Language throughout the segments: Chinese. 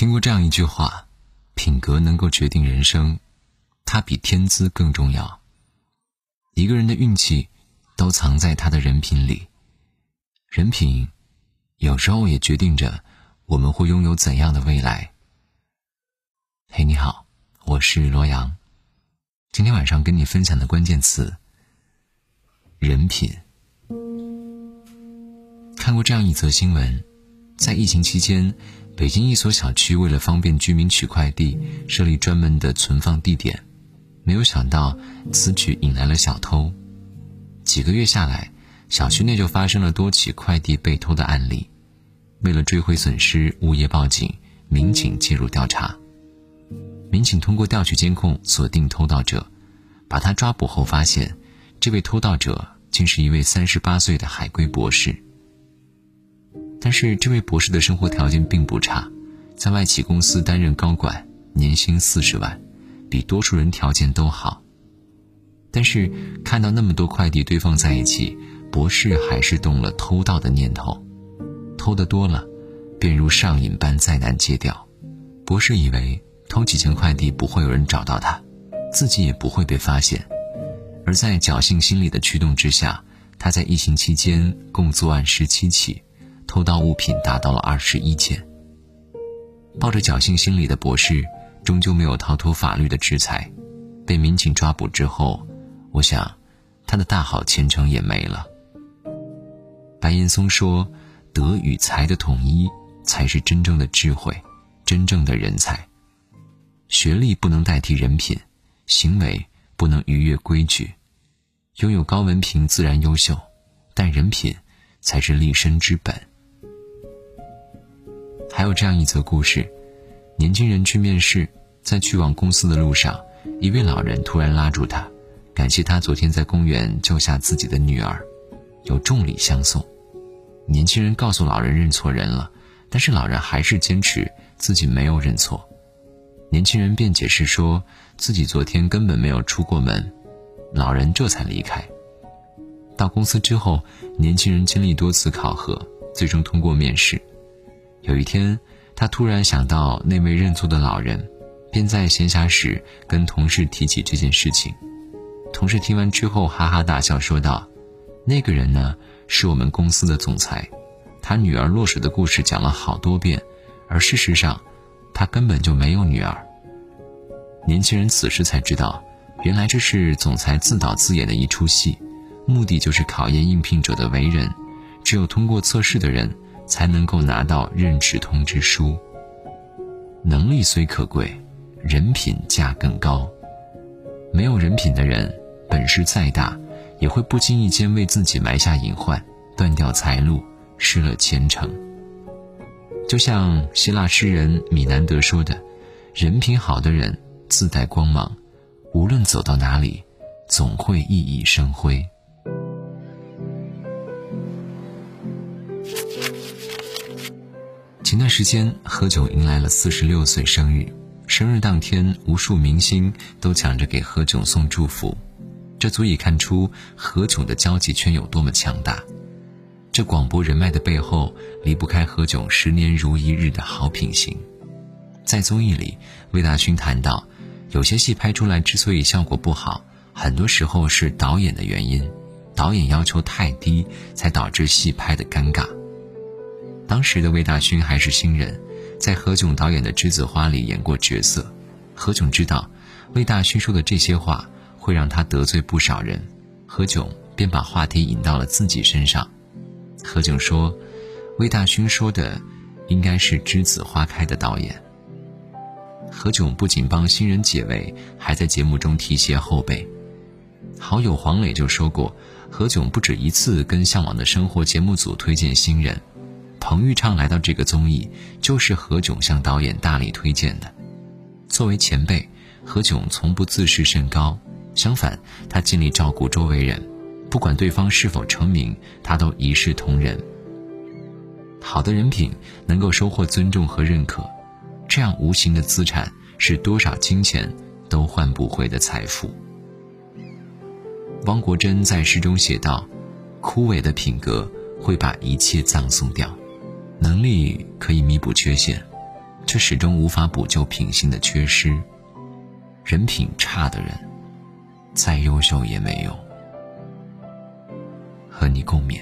听过这样一句话：品格能够决定人生，它比天资更重要。一个人的运气，都藏在他的人品里。人品，有时候也决定着我们会拥有怎样的未来。嘿，你好，我是罗阳。今天晚上跟你分享的关键词：人品。看过这样一则新闻，在疫情期间。北京一所小区为了方便居民取快递，设立专门的存放地点，没有想到此举引来了小偷。几个月下来，小区内就发生了多起快递被偷的案例。为了追回损失，物业报警，民警介入调查。民警通过调取监控锁定偷盗者，把他抓捕后发现，这位偷盗者竟是一位三十八岁的海归博士。但是这位博士的生活条件并不差，在外企公司担任高管，年薪四十万，比多数人条件都好。但是看到那么多快递堆放在一起，博士还是动了偷盗的念头。偷的多了，便如上瘾般再难戒掉。博士以为偷几件快递不会有人找到他，自己也不会被发现。而在侥幸心理的驱动之下，他在疫情期间共作案十七起。偷盗物品达到了二十一件。抱着侥幸心理的博士，终究没有逃脱法律的制裁，被民警抓捕之后，我想，他的大好前程也没了。白岩松说：“德与才的统一，才是真正的智慧，真正的人才。学历不能代替人品，行为不能逾越规矩。拥有高文凭自然优秀，但人品才是立身之本。”还有这样一则故事：年轻人去面试，在去往公司的路上，一位老人突然拉住他，感谢他昨天在公园救下自己的女儿，有重礼相送。年轻人告诉老人认错人了，但是老人还是坚持自己没有认错。年轻人便解释说自己昨天根本没有出过门，老人这才离开。到公司之后，年轻人经历多次考核，最终通过面试。有一天，他突然想到那位认错的老人，便在闲暇时跟同事提起这件事情。同事听完之后哈哈大笑，说道：“那个人呢，是我们公司的总裁，他女儿落水的故事讲了好多遍，而事实上，他根本就没有女儿。”年轻人此时才知道，原来这是总裁自导自演的一出戏，目的就是考验应聘者的为人，只有通过测试的人。才能够拿到任职通知书。能力虽可贵，人品价更高。没有人品的人，本事再大，也会不经意间为自己埋下隐患，断掉财路，失了前程。就像希腊诗人米南德说的：“人品好的人自带光芒，无论走到哪里，总会熠熠生辉。”前段时间，何炅迎来了四十六岁生日。生日当天，无数明星都抢着给何炅送祝福，这足以看出何炅的交际圈有多么强大。这广博人脉的背后，离不开何炅十年如一日的好品行。在综艺里，魏大勋谈到，有些戏拍出来之所以效果不好，很多时候是导演的原因，导演要求太低，才导致戏拍的尴尬。当时的魏大勋还是新人，在何炅导演的《栀子花》里演过角色。何炅知道魏大勋说的这些话会让他得罪不少人，何炅便把话题引到了自己身上。何炅说：“魏大勋说的应该是《栀子花开》的导演。”何炅不仅帮新人解围，还在节目中提携后辈。好友黄磊就说过，何炅不止一次跟《向往的生活》节目组推荐新人。彭昱畅来到这个综艺，就是何炅向导演大力推荐的。作为前辈，何炅从不自视甚高，相反，他尽力照顾周围人，不管对方是否成名，他都一视同仁。好的人品能够收获尊重和认可，这样无形的资产是多少金钱都换不回的财富。汪国真在诗中写道：“枯萎的品格会把一切葬送掉。”能力可以弥补缺陷，却始终无法补救品性的缺失。人品差的人，再优秀也没用。和你共勉。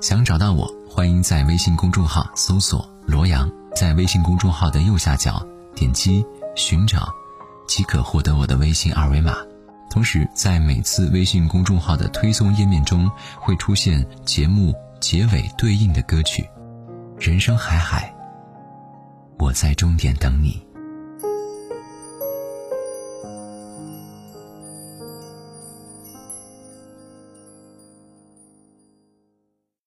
想找到我，欢迎在微信公众号搜索“罗阳”，在微信公众号的右下角点击“寻找”，即可获得我的微信二维码。同时，在每次微信公众号的推送页面中，会出现节目结尾对应的歌曲。人生海海，我在终点等你。